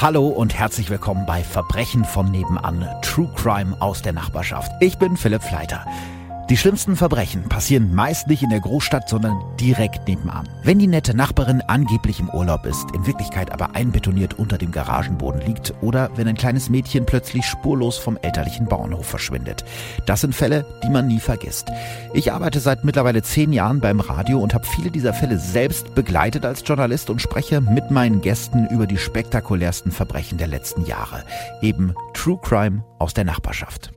Hallo und herzlich willkommen bei Verbrechen von nebenan, True Crime aus der Nachbarschaft. Ich bin Philipp Fleiter. Die schlimmsten Verbrechen passieren meist nicht in der Großstadt, sondern direkt nebenan. Wenn die nette Nachbarin angeblich im Urlaub ist, in Wirklichkeit aber einbetoniert unter dem Garagenboden liegt oder wenn ein kleines Mädchen plötzlich spurlos vom elterlichen Bauernhof verschwindet. Das sind Fälle, die man nie vergisst. Ich arbeite seit mittlerweile zehn Jahren beim Radio und habe viele dieser Fälle selbst begleitet als Journalist und spreche mit meinen Gästen über die spektakulärsten Verbrechen der letzten Jahre. Eben True Crime aus der Nachbarschaft.